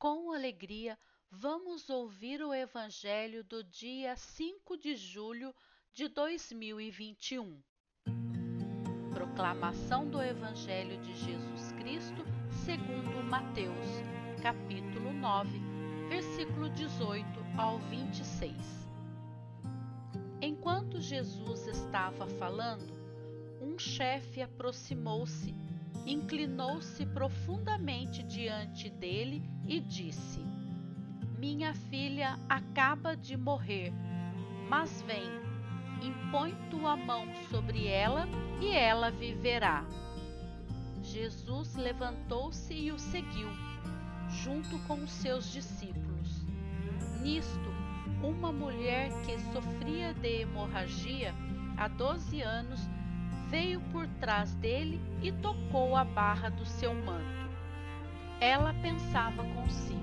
com alegria, vamos ouvir o Evangelho do dia 5 de julho de 2021. Proclamação do Evangelho de Jesus Cristo segundo Mateus, capítulo 9, versículo 18 ao 26. Enquanto Jesus estava falando, um chefe aproximou-se inclinou-se profundamente diante dele e disse: Minha filha acaba de morrer, mas vem, impõe tua mão sobre ela e ela viverá. Jesus levantou-se e o seguiu, junto com os seus discípulos. Nisto, uma mulher que sofria de hemorragia há doze anos veio por trás dele e tocou a barra do seu manto. Ela pensava consigo: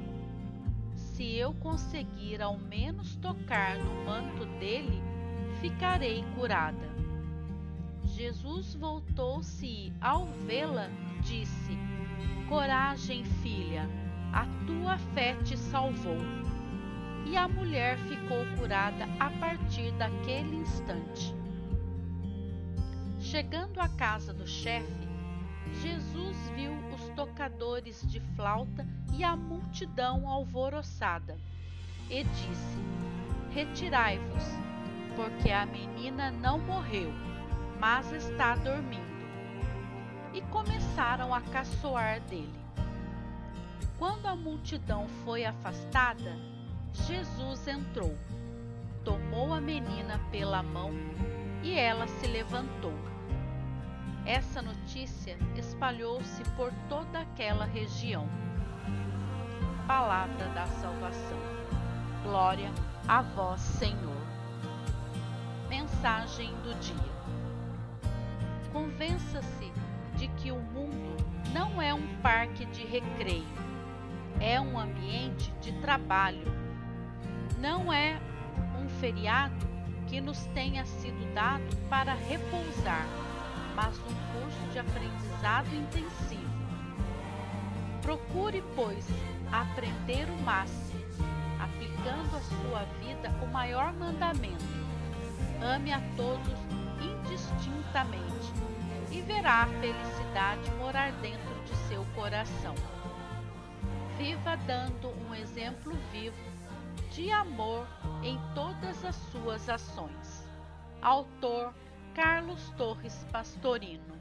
se eu conseguir ao menos tocar no manto dele, ficarei curada. Jesus voltou-se e, ao vê-la, disse: Coragem, filha, a tua fé te salvou. E a mulher ficou curada a partir daquele instante. Chegando à casa do chefe, Jesus viu os tocadores de flauta e a multidão alvoroçada, e disse: Retirai-vos, porque a menina não morreu, mas está dormindo. E começaram a caçoar dele. Quando a multidão foi afastada, Jesus entrou, tomou a menina pela mão e ela se levantou. Essa notícia espalhou-se por toda aquela região. Palavra da salvação. Glória a vós, Senhor. Mensagem do dia. Convença-se de que o mundo não é um parque de recreio, é um ambiente de trabalho. Não é um feriado que nos tenha sido dado para repousar de aprendizado intensivo. Procure, pois, aprender o máximo, aplicando à sua vida o maior mandamento. Ame a todos indistintamente e verá a felicidade morar dentro de seu coração. Viva dando um exemplo vivo de amor em todas as suas ações. Autor Carlos Torres Pastorino